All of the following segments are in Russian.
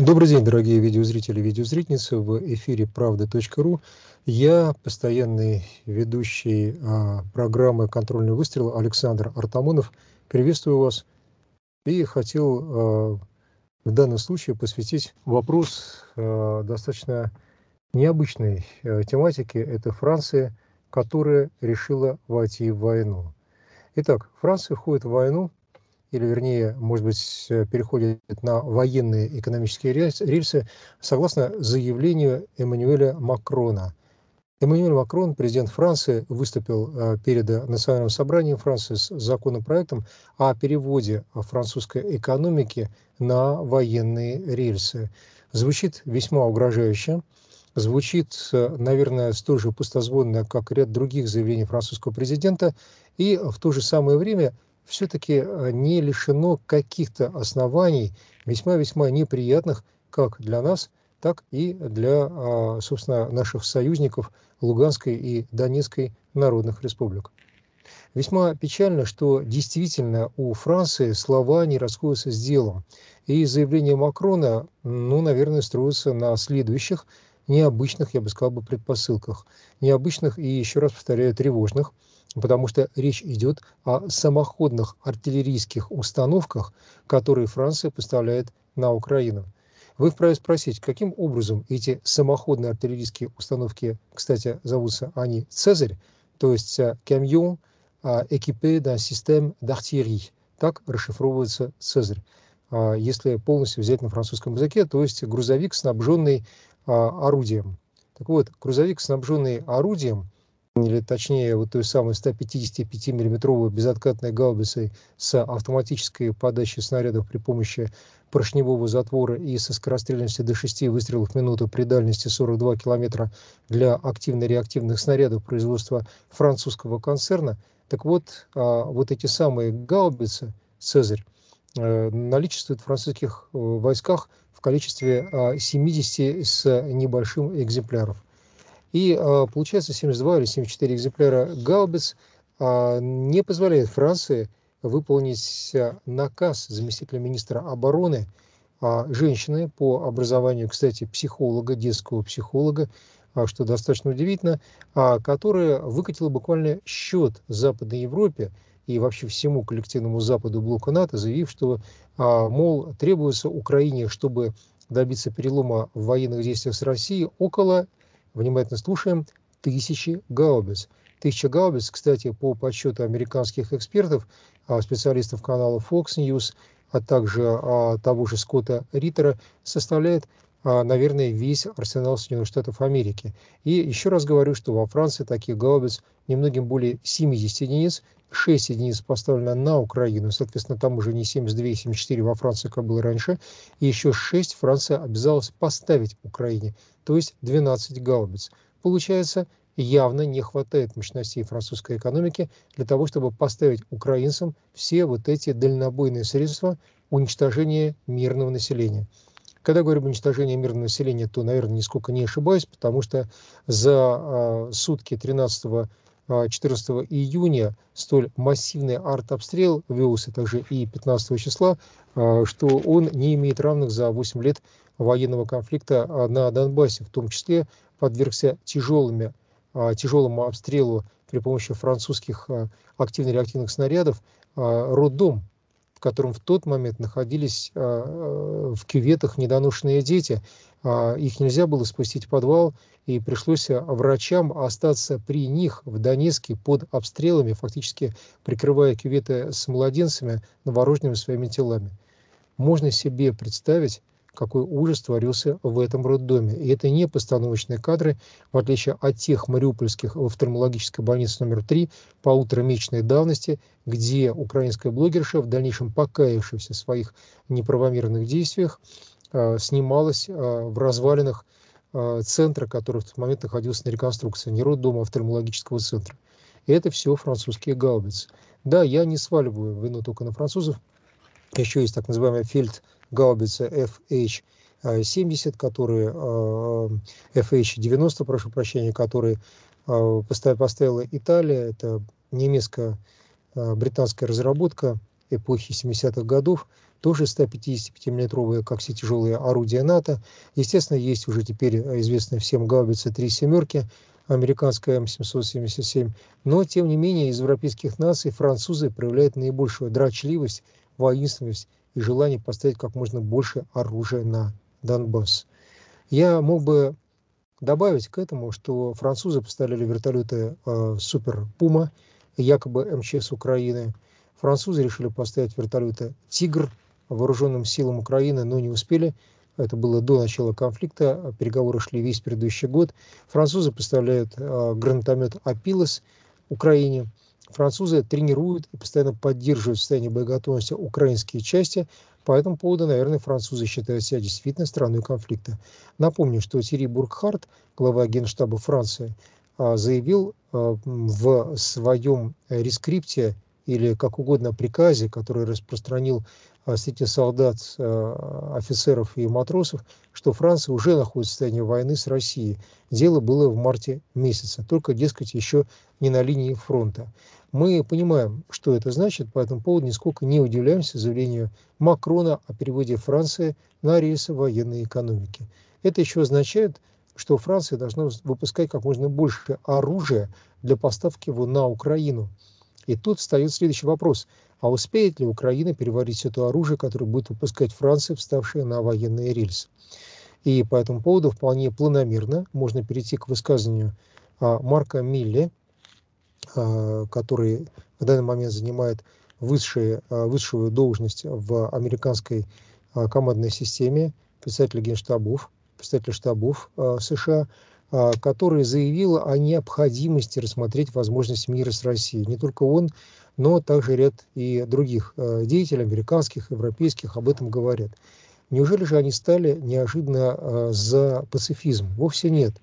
Добрый день, дорогие видеозрители и видеозрительницы. В эфире правда.ру. Я постоянный ведущий а, программы «Контрольный выстрел» Александр Артамонов. Приветствую вас. И хотел а, в данном случае посвятить вопрос а, достаточно необычной тематики. Это Франция, которая решила войти в войну. Итак, Франция входит в войну или вернее, может быть, э, переходит на военные экономические рельсы, согласно заявлению Эммануэля Макрона. Эммануэль Макрон, президент Франции, выступил э, перед Национальным собранием Франции с законопроектом о переводе французской экономики на военные рельсы. Звучит весьма угрожающе, звучит, э, наверное, столь же пустозвонно, как ряд других заявлений французского президента, и в то же самое время – все-таки э, не лишено каких-то оснований, весьма-весьма неприятных как для нас, так и для, а, собственно, наших союзников Луганской и Донецкой народных республик. Весьма печально, что действительно у Франции слова не расходятся с делом. И заявление Макрона, ну, наверное, строится на следующих необычных, я бы сказал, бы, предпосылках. Необычных и, еще раз повторяю, тревожных – потому что речь идет о самоходных артиллерийских установках, которые Франция поставляет на Украину. Вы вправе спросить, каким образом эти самоходные артиллерийские установки, кстати, зовутся они «Цезарь», то есть «Камьон équipé d'un système d'artillerie». Так расшифровывается «Цезарь». А если полностью взять на французском языке, то есть грузовик, снабженный а, орудием. Так вот, грузовик, снабженный орудием – или точнее вот той самой 155 миллиметровой безоткатной гаубицей с автоматической подачей снарядов при помощи поршневого затвора и со скорострельностью до 6 выстрелов в минуту при дальности 42 километра для активно-реактивных снарядов производства французского концерна. Так вот, а, вот эти самые гаубицы «Цезарь» э, наличествуют в французских э, войсках в количестве 70 а, с небольшим экземпляров. И а, получается 72 или 74 экземпляра гаубиц а, не позволяет Франции выполнить а, наказ заместителя министра обороны женщины по образованию, кстати, психолога, детского психолога, что достаточно удивительно, которая выкатила буквально счет Западной Европе и вообще всему коллективному Западу блока НАТО, заявив, что, мол, требуется Украине, чтобы добиться перелома в военных действиях с Россией, около внимательно слушаем, тысячи гаубиц. Тысяча гаубиц, кстати, по подсчету американских экспертов, а, специалистов канала Fox News, а также а, того же Скотта Риттера, составляет наверное, весь арсенал Соединенных Штатов Америки. И еще раз говорю, что во Франции таких гаубиц немногим более 70 единиц, 6 единиц поставлено на Украину, соответственно, там уже не 72 и 74 во Франции, как было раньше, и еще 6 Франция обязалась поставить Украине, то есть 12 гаубиц. Получается, явно не хватает мощностей французской экономики для того, чтобы поставить украинцам все вот эти дальнобойные средства уничтожения мирного населения. Когда говорю об уничтожении мирного населения, то, наверное, нисколько не ошибаюсь, потому что за а, сутки 13 14 а, июня столь массивный артобстрел велся также и 15 числа, а, что он не имеет равных за 8 лет военного конфликта на Донбассе, в том числе подвергся тяжелыми, тяжелому обстрелу при помощи французских активно-реактивных снарядов роддом в котором в тот момент находились а, а, в кюветах недоношенные дети. А, их нельзя было спустить в подвал, и пришлось врачам остаться при них в Донецке под обстрелами, фактически прикрывая кюветы с младенцами, новорожденными своими телами. Можно себе представить, какой ужас творился в этом роддоме. И это не постановочные кадры, в отличие от тех мариупольских в офтальмологической больнице номер 3 полуторамесячной давности, где украинская блогерша, в дальнейшем покаявшаяся в своих неправомерных действиях, э, снималась э, в развалинах э, центра, который в тот момент находился на реконструкции, не роддома, а офтальмологического центра. И это все французские гаубицы. Да, я не сваливаю вину только на французов. Еще есть так называемая фельд гаубицы FH-70, которые, FH-90, прошу прощения, которые а, поставила Италия. Это немецкая британская разработка эпохи 70-х годов. тоже 155-миллиметровые, как все тяжелые орудия НАТО. Естественно, есть уже теперь известные всем гаубицы «Три семерки», американская М777. Но, тем не менее, из европейских наций французы проявляют наибольшую драчливость, воинственность и желание поставить как можно больше оружия на Донбасс. Я мог бы добавить к этому, что французы поставляли вертолеты э, Супер Пума, якобы МЧС Украины. Французы решили поставить вертолеты Тигр вооруженным силам Украины, но не успели. Это было до начала конфликта, переговоры шли весь предыдущий год. Французы поставляют э, гранатомет Апилос Украине. Французы тренируют и постоянно поддерживают в состоянии боеготовности украинские части. По этому поводу, наверное, французы считают себя действительно страной конфликта. Напомню, что Тири Бургхарт, глава Генштаба Франции, а, заявил а, в своем рескрипте или как угодно приказе, который распространил среди солдат, офицеров и матросов, что Франция уже находится в состоянии войны с Россией. Дело было в марте месяце, только, дескать, еще не на линии фронта. Мы понимаем, что это значит, по этому поводу нисколько не удивляемся заявлению Макрона о переводе Франции на рейсы военной экономики. Это еще означает, что Франция должна выпускать как можно больше оружия для поставки его на Украину. И тут встает следующий вопрос. А успеет ли Украина переварить это оружие, которое будет выпускать Франция, вставшая на военные рельсы? И по этому поводу вполне планомерно можно перейти к высказыванию а, Марка Милли, а, который в данный момент занимает высшие, а, высшую должность в американской командной системе, председатель генштабов, представитель штабов США, который заявил о необходимости рассмотреть возможность мира с Россией. Не только он, но также ряд и других деятелей, американских, европейских, об этом говорят. Неужели же они стали неожиданно за пацифизм? Вовсе нет.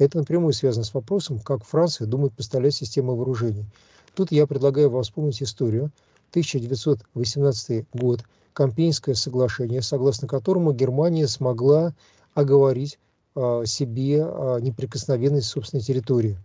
Это напрямую связано с вопросом, как Франция думает поставлять систему вооружений. Тут я предлагаю вам вспомнить историю. 1918 год, Кампейнское соглашение, согласно которому Германия смогла оговорить а, себе а, неприкосновенность собственной территории.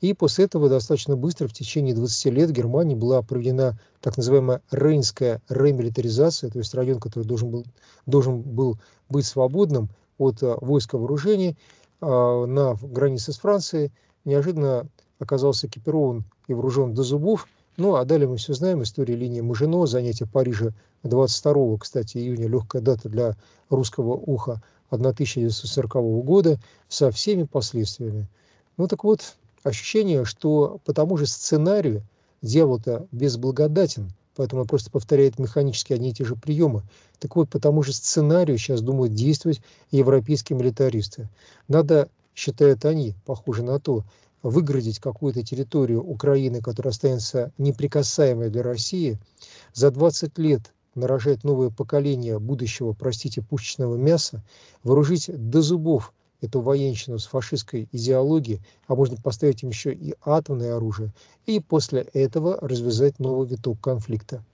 И после этого достаточно быстро, в течение 20 лет, в Германии была проведена так называемая рейнская ремилитаризация, то есть район, который должен был, должен был быть свободным от а, войска вооружений, а, на границе с Францией, неожиданно оказался экипирован и вооружен до зубов. Ну, а далее мы все знаем, история линии Мажино, занятие Парижа 22, кстати, июня, легкая дата для русского уха 1940 года, со всеми последствиями. Ну, так вот, ощущение, что по тому же сценарию дьявол-то безблагодатен – поэтому просто повторяет механически одни и те же приемы. Так вот, по тому же сценарию сейчас думают действовать европейские милитаристы. Надо, считают они, похоже на то, выградить какую-то территорию Украины, которая останется неприкасаемой для России, за 20 лет нарожать новое поколение будущего, простите, пушечного мяса, вооружить до зубов эту военщину с фашистской идеологией, а можно поставить им еще и атомное оружие, и после этого развязать новый виток конфликта.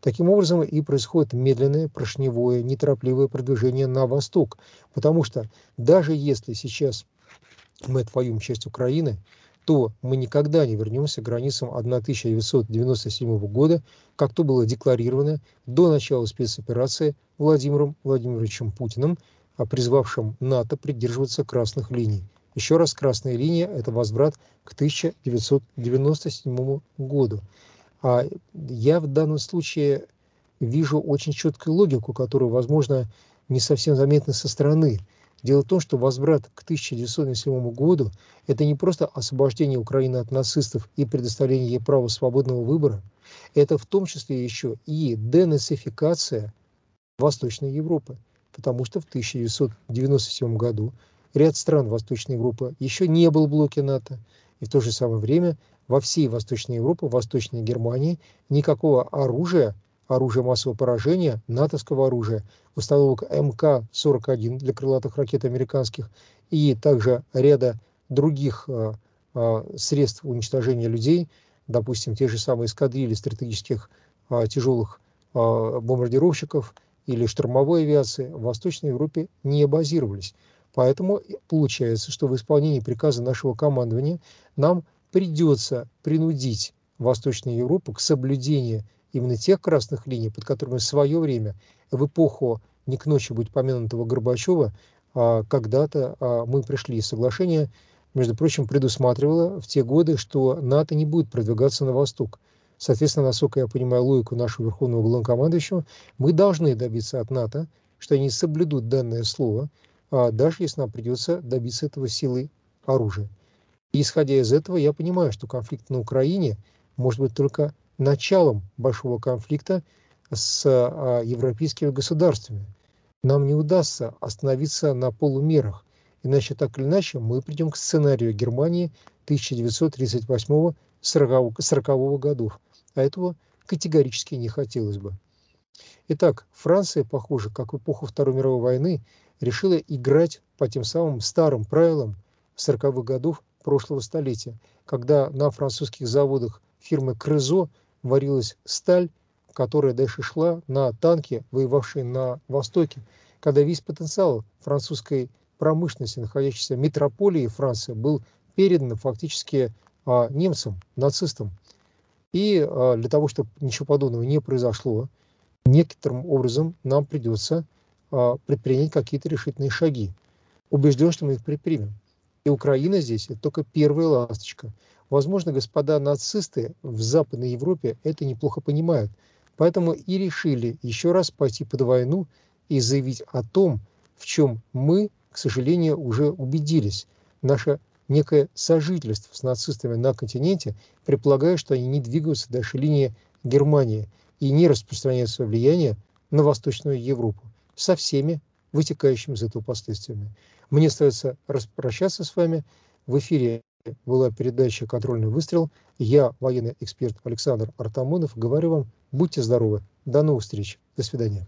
Таким образом и происходит медленное, прошневое, неторопливое продвижение на восток, потому что даже если сейчас мы отвоюем часть Украины, то мы никогда не вернемся к границам 1997 года, как то было декларировано до начала спецоперации Владимиром Владимировичем Путиным призвавшим НАТО придерживаться красных линий. Еще раз, красная линия – это возврат к 1997 году. А я в данном случае вижу очень четкую логику, которую, возможно, не совсем заметна со стороны. Дело в том, что возврат к 1997 году – это не просто освобождение Украины от нацистов и предоставление ей права свободного выбора, это в том числе еще и денацификация Восточной Европы потому что в 1997 году ряд стран Восточной Европы еще не был в блоке НАТО, и в то же самое время во всей Восточной Европе, Восточной Германии никакого оружия, оружия массового поражения, натовского оружия, установок МК-41 для крылатых ракет американских и также ряда других а, а, средств уничтожения людей, допустим, те же самые эскадрильи стратегических а, тяжелых бомбардировщиков или штурмовой авиации в Восточной Европе не базировались. Поэтому получается, что в исполнении приказа нашего командования нам придется принудить Восточную Европу к соблюдению именно тех красных линий, под которыми в свое время, в эпоху не к ночи быть помянутого Горбачева, а, когда-то а, мы пришли. Соглашение, между прочим, предусматривало в те годы, что НАТО не будет продвигаться на восток. Соответственно, насколько я понимаю логику нашего верховного главнокомандующего, мы должны добиться от НАТО, что они соблюдут данное слово, а даже если нам придется добиться этого силой оружия. И исходя из этого, я понимаю, что конфликт на Украине может быть только началом большого конфликта с а, европейскими государствами. Нам не удастся остановиться на полумерах, иначе так или иначе мы придем к сценарию Германии 1938-40 годов, а этого категорически не хотелось бы. Итак, Франция, похоже, как в эпоху Второй мировой войны, решила играть по тем самым старым правилам 40-х годов прошлого столетия, когда на французских заводах фирмы Крызо варилась сталь, которая дальше шла на танки, воевавшие на Востоке, когда весь потенциал французской промышленности, находящейся в метрополии Франции, был передан фактически а, немцам, нацистам. И а, для того, чтобы ничего подобного не произошло, некоторым образом нам придется а, предпринять какие-то решительные шаги. Убежден, что мы их предпримем. И Украина здесь это только первая ласточка. Возможно, господа нацисты в Западной Европе это неплохо понимают. Поэтому и решили еще раз пойти под войну и заявить о том, в чем мы, к сожалению, уже убедились. Наше некое сожительство с нацистами на континенте предполагает, что они не двигаются дальше линии Германии и не распространяют свое влияние на Восточную Европу со всеми вытекающими из этого последствиями. Мне остается распрощаться с вами. В эфире была передача «Контрольный выстрел». Я, военный эксперт Александр Артамонов, говорю вам, будьте здоровы. До новых встреч. До свидания.